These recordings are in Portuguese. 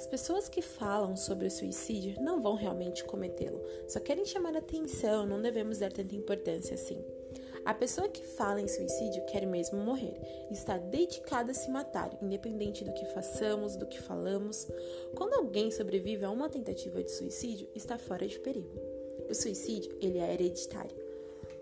As pessoas que falam sobre o suicídio não vão realmente cometê-lo, só querem chamar atenção, não devemos dar tanta importância assim. A pessoa que fala em suicídio quer mesmo morrer, está dedicada a se matar, independente do que façamos, do que falamos. Quando alguém sobrevive a uma tentativa de suicídio, está fora de perigo. O suicídio, ele é hereditário.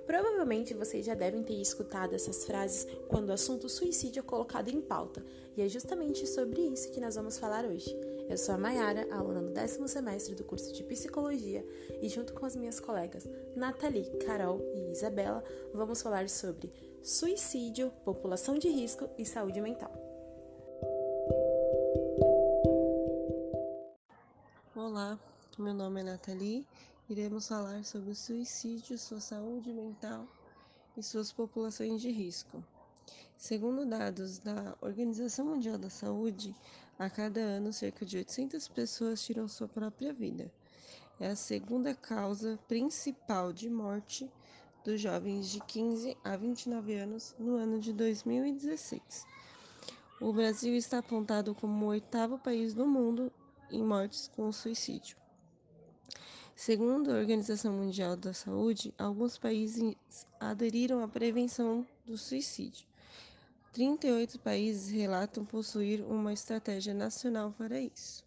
Provavelmente vocês já devem ter escutado essas frases quando o assunto suicídio é colocado em pauta, e é justamente sobre isso que nós vamos falar hoje. Eu sou a Mayara, aluna do décimo semestre do curso de Psicologia, e junto com as minhas colegas Nathalie, Carol e Isabela, vamos falar sobre suicídio, população de risco e saúde mental. Olá, meu nome é Nathalie iremos falar sobre o suicídio, sua saúde mental e suas populações de risco. Segundo dados da Organização Mundial da Saúde, a cada ano cerca de 800 pessoas tiram sua própria vida. É a segunda causa principal de morte dos jovens de 15 a 29 anos no ano de 2016. O Brasil está apontado como o oitavo país do mundo em mortes com suicídio. Segundo a Organização Mundial da Saúde, alguns países aderiram à prevenção do suicídio. 38 países relatam possuir uma estratégia nacional para isso.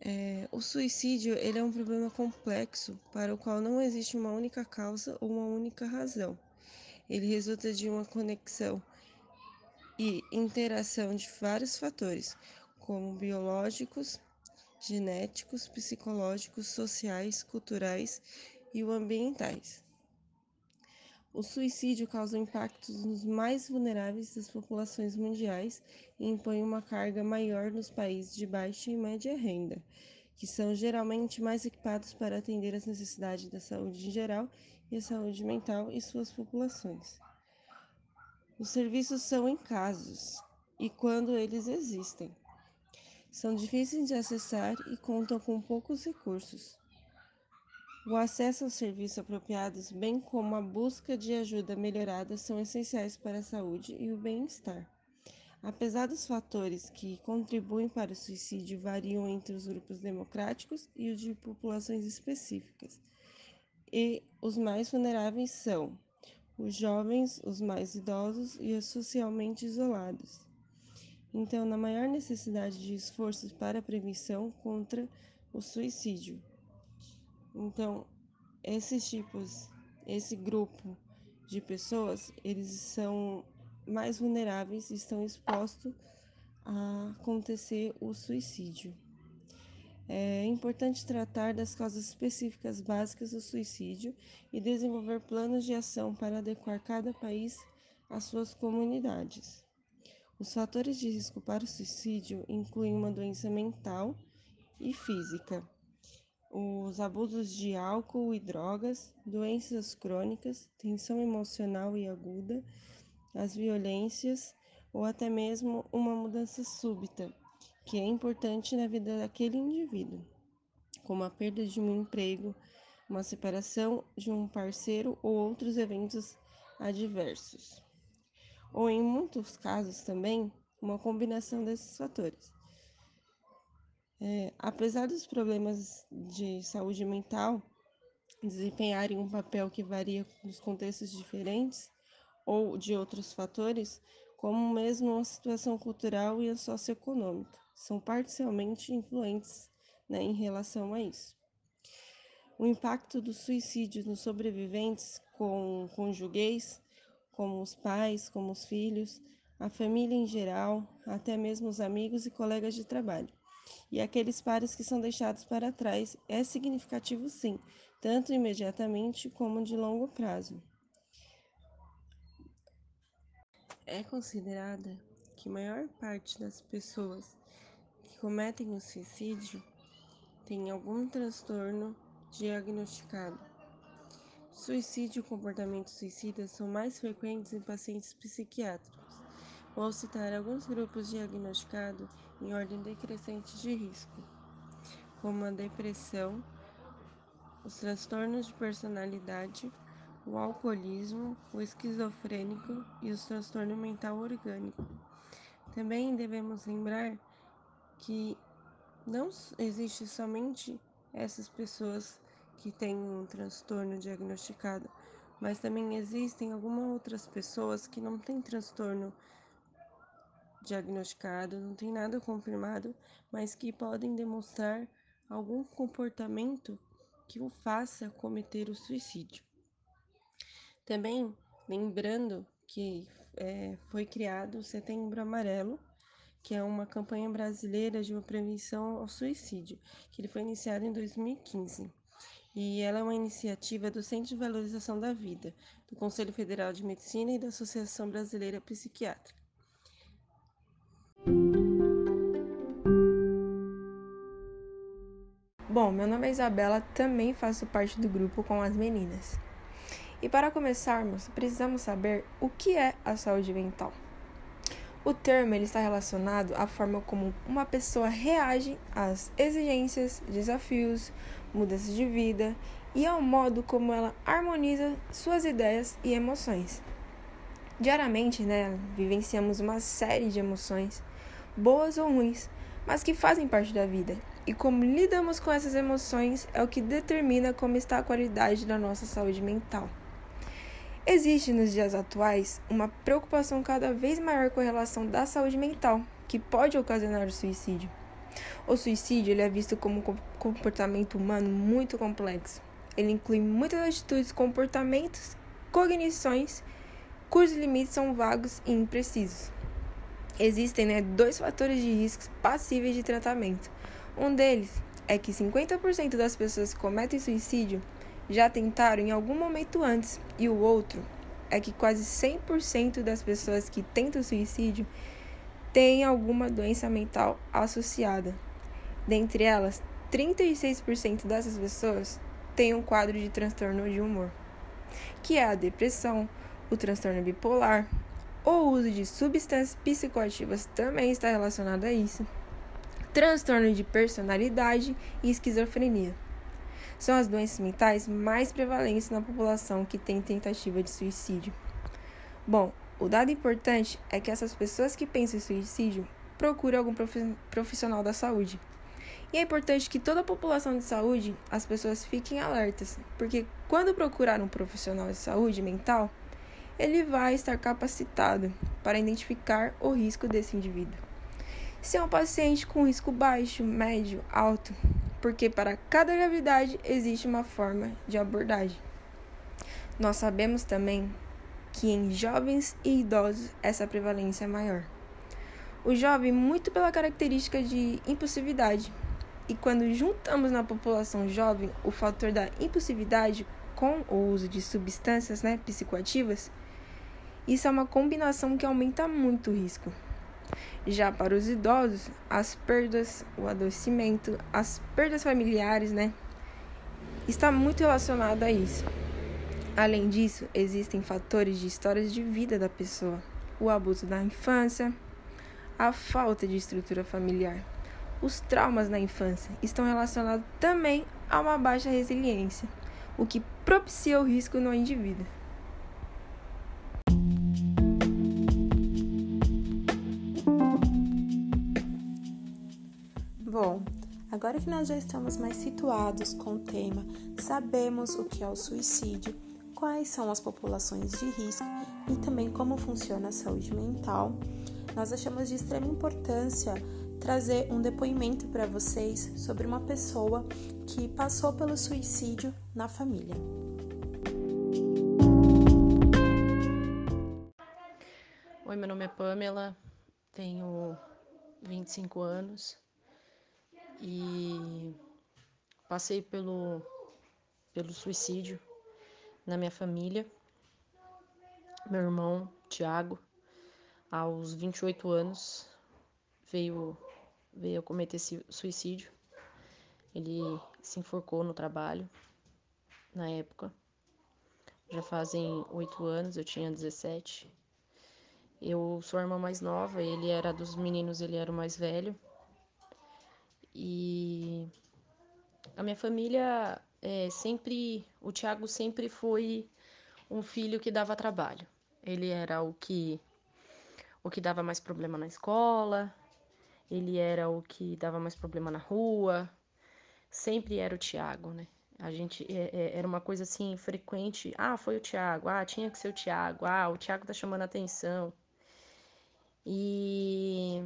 É, o suicídio ele é um problema complexo para o qual não existe uma única causa ou uma única razão. Ele resulta de uma conexão e interação de vários fatores, como biológicos, genéticos, psicológicos, sociais, culturais e ambientais. O suicídio causa impactos nos mais vulneráveis das populações mundiais e impõe uma carga maior nos países de baixa e média renda, que são geralmente mais equipados para atender às necessidades da saúde em geral e a saúde mental e suas populações. Os serviços são em casos e quando eles existem são difíceis de acessar e contam com poucos recursos. O acesso aos serviços apropriados, bem como a busca de ajuda melhorada, são essenciais para a saúde e o bem-estar. Apesar dos fatores que contribuem para o suicídio variam entre os grupos democráticos e os de populações específicas, e os mais vulneráveis são os jovens, os mais idosos e os socialmente isolados. Então, na maior necessidade de esforços para a prevenção contra o suicídio. Então, esses tipos, esse grupo de pessoas, eles são mais vulneráveis e estão expostos a acontecer o suicídio. É importante tratar das causas específicas básicas do suicídio e desenvolver planos de ação para adequar cada país às suas comunidades. Os fatores de risco para o suicídio incluem uma doença mental e física, os abusos de álcool e drogas, doenças crônicas, tensão emocional e aguda, as violências ou até mesmo uma mudança súbita, que é importante na vida daquele indivíduo, como a perda de um emprego, uma separação de um parceiro ou outros eventos adversos ou em muitos casos também, uma combinação desses fatores. É, apesar dos problemas de saúde mental desempenharem um papel que varia nos contextos diferentes ou de outros fatores, como mesmo a situação cultural e a socioeconômica, são parcialmente influentes né, em relação a isso. O impacto do suicídio nos sobreviventes com conjuguês como os pais, como os filhos, a família em geral, até mesmo os amigos e colegas de trabalho. E aqueles pares que são deixados para trás é significativo sim, tanto imediatamente como de longo prazo. É considerada que a maior parte das pessoas que cometem o suicídio tem algum transtorno diagnosticado Suicídio e comportamento suicida são mais frequentes em pacientes psiquiátricos. Vou citar alguns grupos diagnosticados em ordem decrescente de risco, como a depressão, os transtornos de personalidade, o alcoolismo, o esquizofrênico e o transtorno mental orgânico. Também devemos lembrar que não existe somente essas pessoas que têm um transtorno diagnosticado, mas também existem algumas outras pessoas que não têm transtorno diagnosticado, não tem nada confirmado, mas que podem demonstrar algum comportamento que o faça cometer o suicídio. Também lembrando que é, foi criado o Setembro Amarelo, que é uma campanha brasileira de uma prevenção ao suicídio, que ele foi iniciado em 2015. E ela é uma iniciativa do Centro de Valorização da Vida, do Conselho Federal de Medicina e da Associação Brasileira Psiquiátrica. Bom, meu nome é Isabela, também faço parte do grupo com as meninas. E para começarmos, precisamos saber o que é a saúde mental. O termo ele está relacionado à forma como uma pessoa reage às exigências, desafios, mudanças de vida e ao modo como ela harmoniza suas ideias e emoções. Diariamente, né, vivenciamos uma série de emoções, boas ou ruins, mas que fazem parte da vida. E como lidamos com essas emoções é o que determina como está a qualidade da nossa saúde mental. Existe nos dias atuais uma preocupação cada vez maior com a relação da saúde mental, que pode ocasionar o suicídio. O suicídio ele é visto como um comportamento humano muito complexo. Ele inclui muitas atitudes, comportamentos, cognições, cujos limites são vagos e imprecisos. Existem né, dois fatores de riscos passíveis de tratamento. Um deles é que 50% das pessoas que cometem suicídio já tentaram em algum momento antes, e o outro é que quase 100% das pessoas que tentam suicídio têm alguma doença mental associada. Dentre elas, 36% dessas pessoas têm um quadro de transtorno de humor, que é a depressão, o transtorno bipolar, o uso de substâncias psicoativas também está relacionado a isso, transtorno de personalidade e esquizofrenia são as doenças mentais mais prevalentes na população que tem tentativa de suicídio. Bom, o dado importante é que essas pessoas que pensam em suicídio procuram algum profissional da saúde. E é importante que toda a população de saúde, as pessoas fiquem alertas, porque quando procurar um profissional de saúde mental, ele vai estar capacitado para identificar o risco desse indivíduo. Se é um paciente com risco baixo, médio, alto, porque para cada gravidade existe uma forma de abordagem. Nós sabemos também que em jovens e idosos essa prevalência é maior. O jovem, muito pela característica de impulsividade, e quando juntamos na população jovem o fator da impulsividade com o uso de substâncias né, psicoativas, isso é uma combinação que aumenta muito o risco. Já para os idosos, as perdas, o adoecimento, as perdas familiares, né? Está muito relacionado a isso. Além disso, existem fatores de histórias de vida da pessoa, o abuso da infância, a falta de estrutura familiar. Os traumas na infância estão relacionados também a uma baixa resiliência, o que propicia o risco no indivíduo. Bom, agora que nós já estamos mais situados com o tema, sabemos o que é o suicídio, quais são as populações de risco e também como funciona a saúde mental, nós achamos de extrema importância trazer um depoimento para vocês sobre uma pessoa que passou pelo suicídio na família. Oi, meu nome é Pamela, tenho 25 anos, e passei pelo, pelo suicídio na minha família. Meu irmão, Tiago, aos 28 anos, veio, veio a cometer suicídio. Ele se enforcou no trabalho na época. Já fazem oito anos, eu tinha 17. Eu sou a irmã mais nova, ele era dos meninos, ele era o mais velho. E a minha família é, sempre, o Tiago sempre foi um filho que dava trabalho. Ele era o que o que dava mais problema na escola. ele era o que dava mais problema na rua, sempre era o Tiago, né? A gente é, é, era uma coisa assim frequente. Ah, foi o Tiago. Ah, tinha que ser o Tiago. Ah, o Tiago tá chamando atenção. E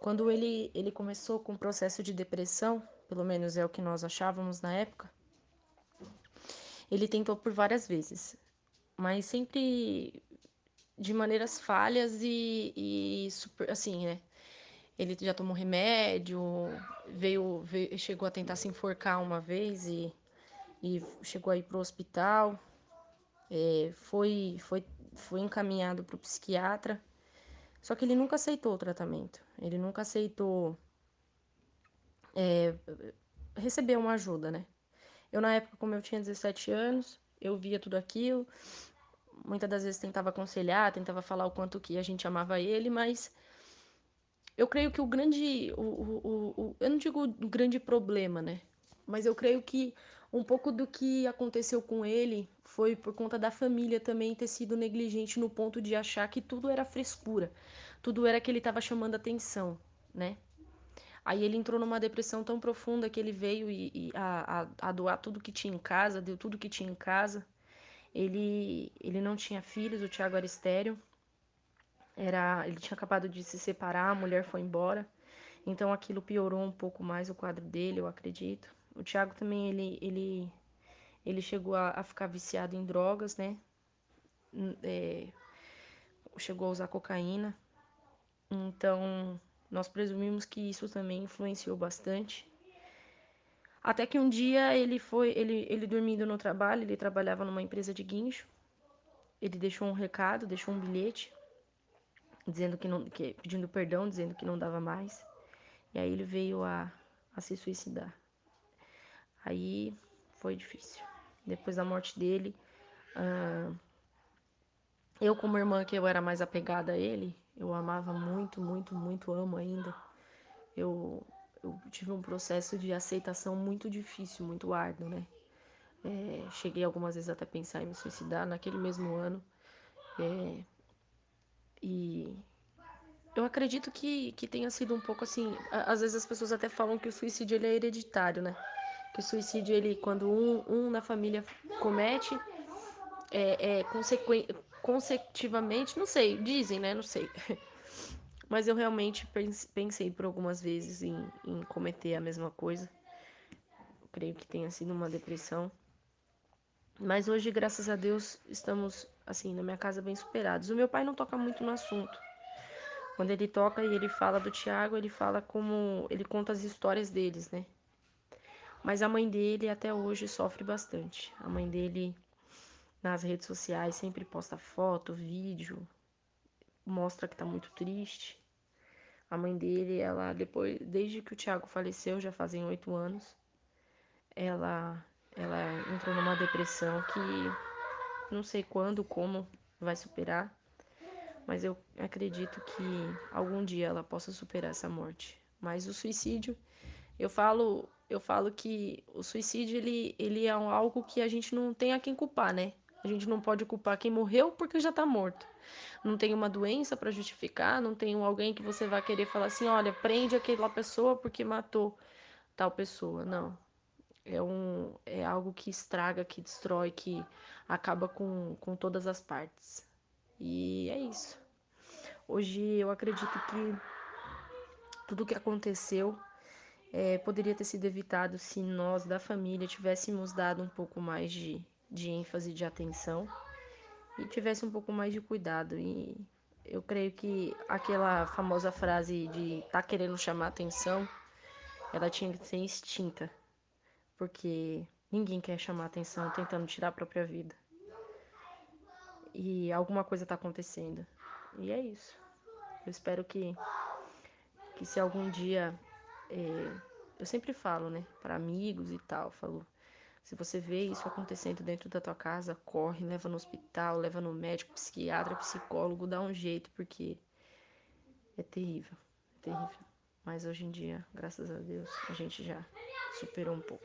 quando ele, ele começou com o processo de depressão, pelo menos é o que nós achávamos na época, ele tentou por várias vezes, mas sempre de maneiras falhas e, e super, assim, né? Ele já tomou remédio, veio, veio, chegou a tentar se enforcar uma vez e, e chegou aí para o hospital. É, foi, foi, foi encaminhado para o psiquiatra, só que ele nunca aceitou o tratamento. Ele nunca aceitou é, receber uma ajuda, né? Eu, na época, como eu tinha 17 anos, eu via tudo aquilo. Muitas das vezes tentava aconselhar, tentava falar o quanto que a gente amava ele, mas eu creio que o grande. O, o, o, eu não digo o grande problema, né? Mas eu creio que um pouco do que aconteceu com ele foi por conta da família também ter sido negligente no ponto de achar que tudo era frescura, tudo era que ele estava chamando atenção, né? Aí ele entrou numa depressão tão profunda que ele veio e, e a, a, a, doar tudo que tinha em casa, deu tudo que tinha em casa. Ele, ele não tinha filhos, o Tiago era estéreo. Era, ele tinha acabado de se separar, a mulher foi embora. Então aquilo piorou um pouco mais o quadro dele, eu acredito. O Thiago também ele ele ele chegou a, a ficar viciado em drogas, né? É, chegou a usar cocaína. Então nós presumimos que isso também influenciou bastante. Até que um dia ele foi, ele, ele dormindo no trabalho, ele trabalhava numa empresa de guincho. Ele deixou um recado, deixou um bilhete dizendo que não, que, pedindo perdão, dizendo que não dava mais. E aí ele veio a, a se suicidar. Aí foi difícil. Depois da morte dele, uh, eu como irmã que eu era mais apegada a ele, eu amava muito, muito, muito, amo ainda. Eu, eu tive um processo de aceitação muito difícil, muito árduo, né? É, cheguei algumas vezes até pensar em me suicidar naquele mesmo ano. É, e eu acredito que, que tenha sido um pouco assim. Às vezes as pessoas até falam que o suicídio ele é hereditário, né? Que o suicídio, ele, quando um, um na família comete, é, é consecutivamente, não sei, dizem, né? Não sei. Mas eu realmente pensei por algumas vezes em, em cometer a mesma coisa. Eu creio que tenha sido uma depressão. Mas hoje, graças a Deus, estamos, assim, na minha casa bem superados. O meu pai não toca muito no assunto. Quando ele toca e ele fala do Tiago, ele fala como. Ele conta as histórias deles, né? Mas a mãe dele até hoje sofre bastante. A mãe dele nas redes sociais sempre posta foto, vídeo, mostra que tá muito triste. A mãe dele, ela depois, desde que o Tiago faleceu, já fazem oito anos, ela ela entrou numa depressão que não sei quando, como vai superar, mas eu acredito que algum dia ela possa superar essa morte. Mas o suicídio, eu falo, eu falo que o suicídio ele, ele é algo que a gente não tem a quem culpar, né? A gente não pode culpar quem morreu porque já tá morto. Não tem uma doença para justificar, não tem alguém que você vai querer falar assim, olha, prende aquela pessoa porque matou tal pessoa. Não, é, um, é algo que estraga, que destrói, que acaba com, com todas as partes. E é isso. Hoje eu acredito que tudo que aconteceu é, poderia ter sido evitado se nós da família tivéssemos dado um pouco mais de, de ênfase, de atenção e tivesse um pouco mais de cuidado. E eu creio que aquela famosa frase de tá querendo chamar atenção, ela tinha que ser extinta porque ninguém quer chamar atenção tentando tirar a própria vida. E alguma coisa está acontecendo. E é isso. Eu espero que, que se algum dia. É, eu sempre falo, né, para amigos e tal, falo. Se você vê isso acontecendo dentro da tua casa, corre, leva no hospital, leva no médico, psiquiatra, psicólogo, dá um jeito, porque é terrível, é terrível. Mas hoje em dia, graças a Deus, a gente já superou um pouco.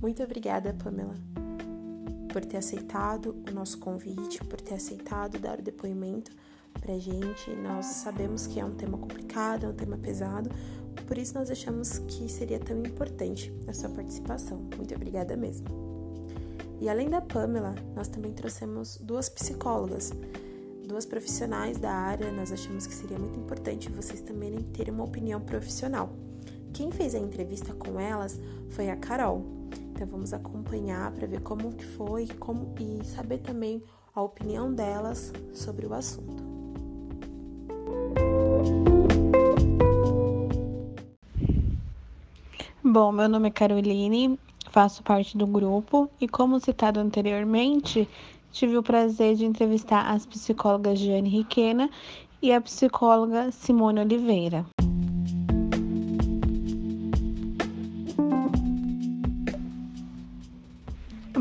Muito obrigada, Pamela. Por ter aceitado o nosso convite, por ter aceitado dar o depoimento pra gente. Nós sabemos que é um tema complicado, é um tema pesado, por isso nós achamos que seria tão importante a sua participação. Muito obrigada mesmo. E além da Pamela, nós também trouxemos duas psicólogas, duas profissionais da área. Nós achamos que seria muito importante vocês também terem uma opinião profissional. Quem fez a entrevista com elas foi a Carol. Então vamos acompanhar para ver como que foi como, e saber também a opinião delas sobre o assunto. Bom, meu nome é Caroline, faço parte do grupo e, como citado anteriormente, tive o prazer de entrevistar as psicólogas Jane Riquena e a psicóloga Simone Oliveira.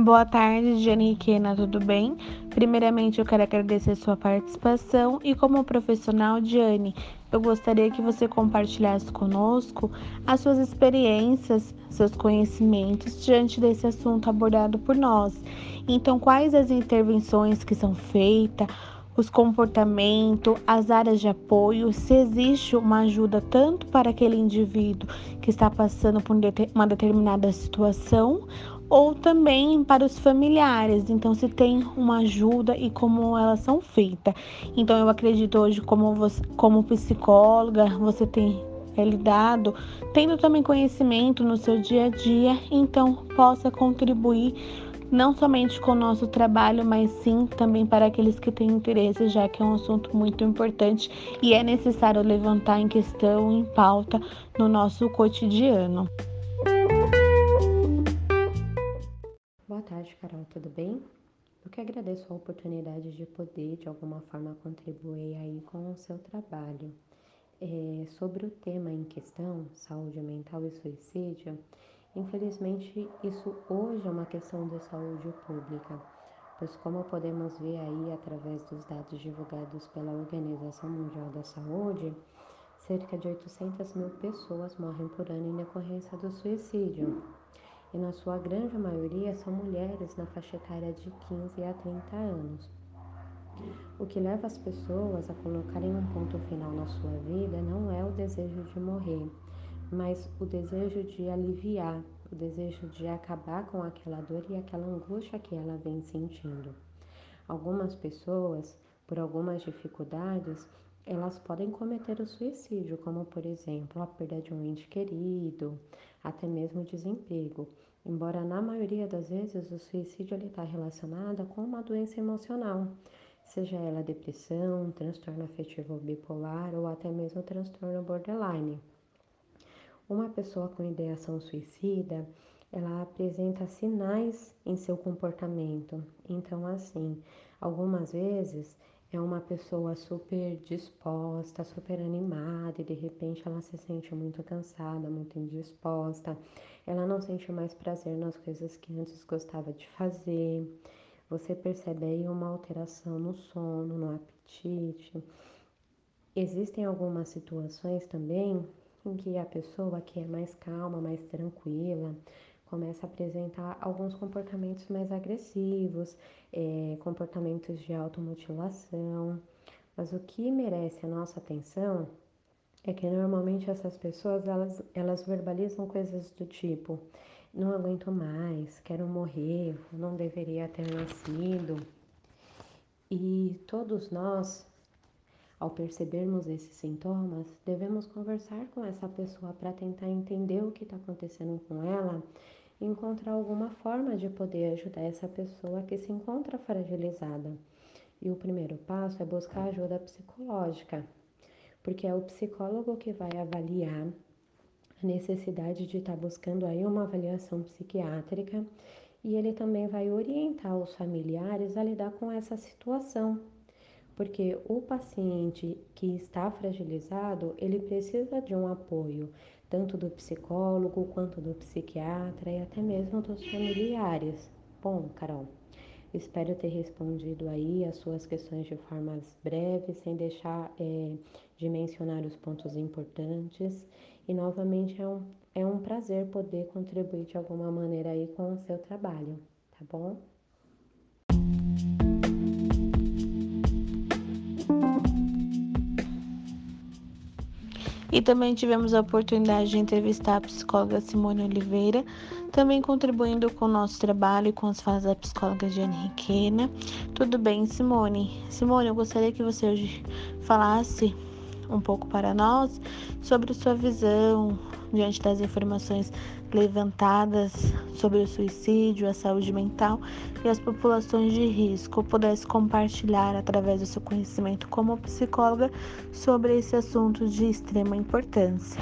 Boa tarde, Jane Riquena, tudo bem? Primeiramente, eu quero agradecer sua participação e, como profissional, Jane, eu gostaria que você compartilhasse conosco as suas experiências, seus conhecimentos diante desse assunto abordado por nós. Então, quais as intervenções que são feitas, os comportamentos, as áreas de apoio, se existe uma ajuda tanto para aquele indivíduo que está passando por uma determinada situação, ou também para os familiares. Então, se tem uma ajuda e como elas são feitas. Então, eu acredito hoje, como, você, como psicóloga, você tem é, lidado, tendo também conhecimento no seu dia a dia, então possa contribuir não somente com o nosso trabalho, mas sim também para aqueles que têm interesse, já que é um assunto muito importante e é necessário levantar em questão, em pauta no nosso cotidiano. Tarde, Carol, tudo bem? Eu que agradeço a oportunidade de poder, de alguma forma, contribuir aí com o seu trabalho. É, sobre o tema em questão, saúde mental e suicídio, Infelizmente, isso hoje é uma questão de saúde pública, pois como podemos ver aí através dos dados divulgados pela Organização Mundial da Saúde, cerca de 800 mil pessoas morrem por ano em decorrência do suicídio. E na sua grande maioria são mulheres na faixa etária de 15 a 30 anos. O que leva as pessoas a colocarem um ponto final na sua vida não é o desejo de morrer, mas o desejo de aliviar, o desejo de acabar com aquela dor e aquela angústia que ela vem sentindo. Algumas pessoas, por algumas dificuldades, elas podem cometer o suicídio, como por exemplo a perda de um ente querido, até mesmo desemprego. Embora na maioria das vezes o suicídio está relacionado com uma doença emocional, seja ela depressão, transtorno afetivo bipolar ou até mesmo transtorno borderline. Uma pessoa com ideação suicida, ela apresenta sinais em seu comportamento. Então, assim, algumas vezes é uma pessoa super disposta, super animada e de repente ela se sente muito cansada, muito indisposta. Ela não sente mais prazer nas coisas que antes gostava de fazer. Você percebe aí uma alteração no sono, no apetite. Existem algumas situações também em que a pessoa que é mais calma, mais tranquila, começa a apresentar alguns comportamentos mais agressivos, é, comportamentos de automutilação. Mas o que merece a nossa atenção é que normalmente essas pessoas elas, elas verbalizam coisas do tipo não aguento mais, quero morrer, não deveria ter nascido. E todos nós ao percebermos esses sintomas, devemos conversar com essa pessoa para tentar entender o que está acontecendo com ela encontrar alguma forma de poder ajudar essa pessoa que se encontra fragilizada. E o primeiro passo é buscar ajuda psicológica, porque é o psicólogo que vai avaliar a necessidade de estar buscando aí uma avaliação psiquiátrica e ele também vai orientar os familiares a lidar com essa situação porque o paciente que está fragilizado, ele precisa de um apoio, tanto do psicólogo quanto do psiquiatra e até mesmo dos familiares. Bom, Carol, espero ter respondido aí as suas questões de forma breve, sem deixar é, de mencionar os pontos importantes. E novamente é um, é um prazer poder contribuir de alguma maneira aí com o seu trabalho, tá bom? E também tivemos a oportunidade de entrevistar a psicóloga Simone Oliveira, também contribuindo com o nosso trabalho e com as falas da psicóloga Jane Riquena. Tudo bem, Simone? Simone, eu gostaria que você hoje falasse um pouco para nós sobre sua visão diante das informações levantadas sobre o suicídio, a saúde mental e as populações de risco, pudesse compartilhar através do seu conhecimento como psicóloga sobre esse assunto de extrema importância.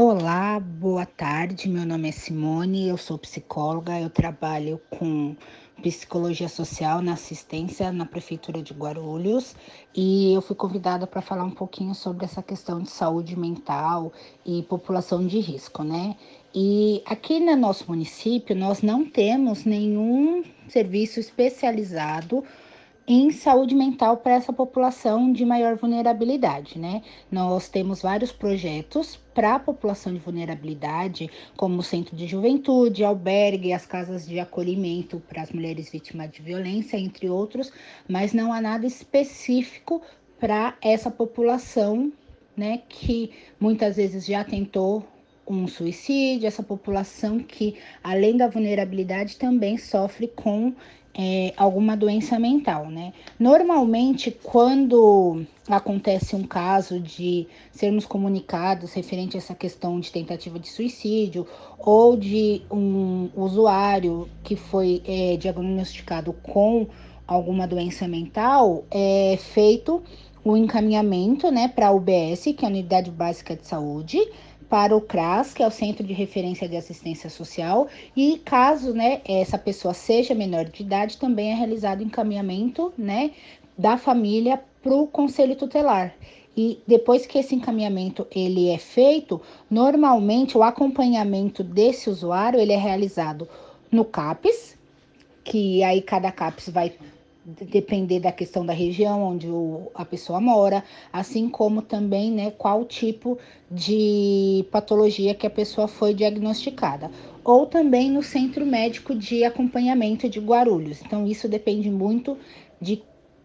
Olá, boa tarde. Meu nome é Simone, eu sou psicóloga, eu trabalho com psicologia social na assistência na prefeitura de Guarulhos e eu fui convidada para falar um pouquinho sobre essa questão de saúde mental e população de risco, né? E aqui no nosso município nós não temos nenhum serviço especializado em saúde mental para essa população de maior vulnerabilidade, né? Nós temos vários projetos para a população de vulnerabilidade, como o Centro de Juventude, albergue, as casas de acolhimento para as mulheres vítimas de violência, entre outros, mas não há nada específico para essa população, né, que muitas vezes já tentou um suicídio, essa população que, além da vulnerabilidade, também sofre com é, alguma doença mental, né? Normalmente, quando acontece um caso de sermos comunicados referente a essa questão de tentativa de suicídio ou de um usuário que foi é, diagnosticado com alguma doença mental, é feito o encaminhamento, né, para a UBS, que é a Unidade Básica de Saúde, para o CRAS, que é o Centro de Referência de Assistência Social, e caso né, essa pessoa seja menor de idade, também é realizado encaminhamento né, da família para o Conselho Tutelar. E depois que esse encaminhamento ele é feito, normalmente o acompanhamento desse usuário ele é realizado no CAPES, que aí cada CAPES vai depender da questão da região onde o, a pessoa mora, assim como também né, qual tipo de patologia que a pessoa foi diagnosticada. Ou também no Centro Médico de Acompanhamento de Guarulhos. Então, isso depende muito de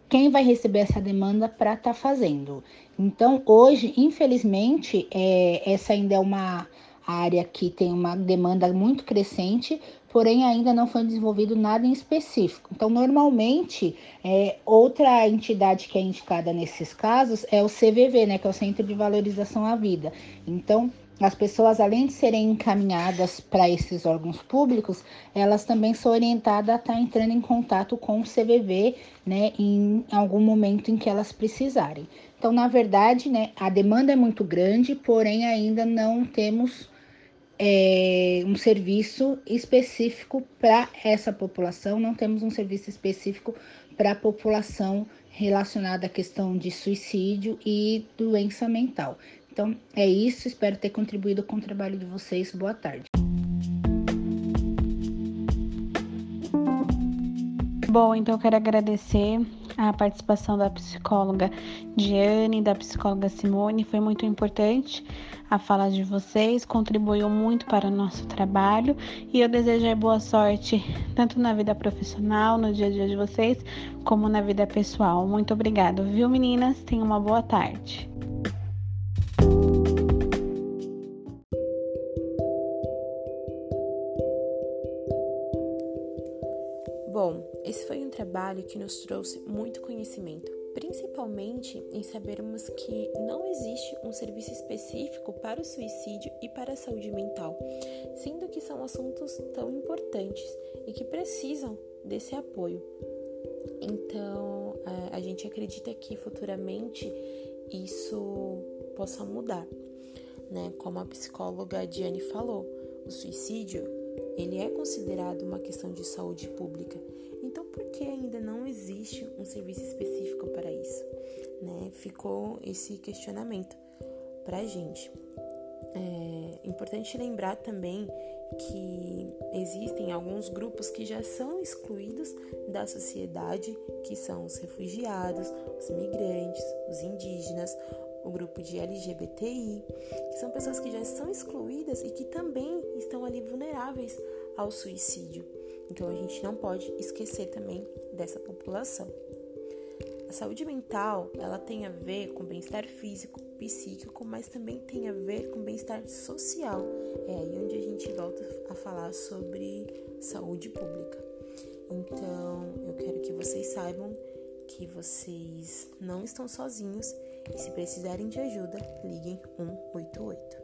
quem vai receber essa demanda para estar tá fazendo. Então, hoje, infelizmente, é, essa ainda é uma área que tem uma demanda muito crescente, porém ainda não foi desenvolvido nada em específico. Então, normalmente, é, outra entidade que é indicada nesses casos é o CVV, né, que é o Centro de Valorização à Vida. Então, as pessoas, além de serem encaminhadas para esses órgãos públicos, elas também são orientadas a estar entrando em contato com o CVV, né, em algum momento em que elas precisarem. Então, na verdade, né, a demanda é muito grande, porém ainda não temos é, um serviço específico para essa população, não temos um serviço específico para a população relacionada à questão de suicídio e doença mental. Então é isso, espero ter contribuído com o trabalho de vocês. Boa tarde. Bom, então eu quero agradecer a participação da psicóloga Diane, da psicóloga Simone, foi muito importante a fala de vocês, contribuiu muito para o nosso trabalho e eu desejo boa sorte tanto na vida profissional, no dia a dia de vocês, como na vida pessoal. Muito obrigada, viu meninas? Tenham uma boa tarde. Trabalho que nos trouxe muito conhecimento, principalmente em sabermos que não existe um serviço específico para o suicídio e para a saúde mental, sendo que são assuntos tão importantes e que precisam desse apoio. Então, a gente acredita que futuramente isso possa mudar, né? Como a psicóloga Diane falou, o suicídio ele é considerado uma questão de saúde pública. Então, por que ainda não existe um serviço específico para isso? Né? Ficou esse questionamento para a gente. É importante lembrar também que existem alguns grupos que já são excluídos da sociedade, que são os refugiados, os imigrantes, os indígenas, o grupo de LGBTI, que são pessoas que já são excluídas e que também estão ali vulneráveis ao suicídio. Então a gente não pode esquecer também dessa população. A saúde mental, ela tem a ver com bem-estar físico, psíquico, mas também tem a ver com bem-estar social. É aí onde a gente volta a falar sobre saúde pública. Então, eu quero que vocês saibam que vocês não estão sozinhos e se precisarem de ajuda, liguem 188.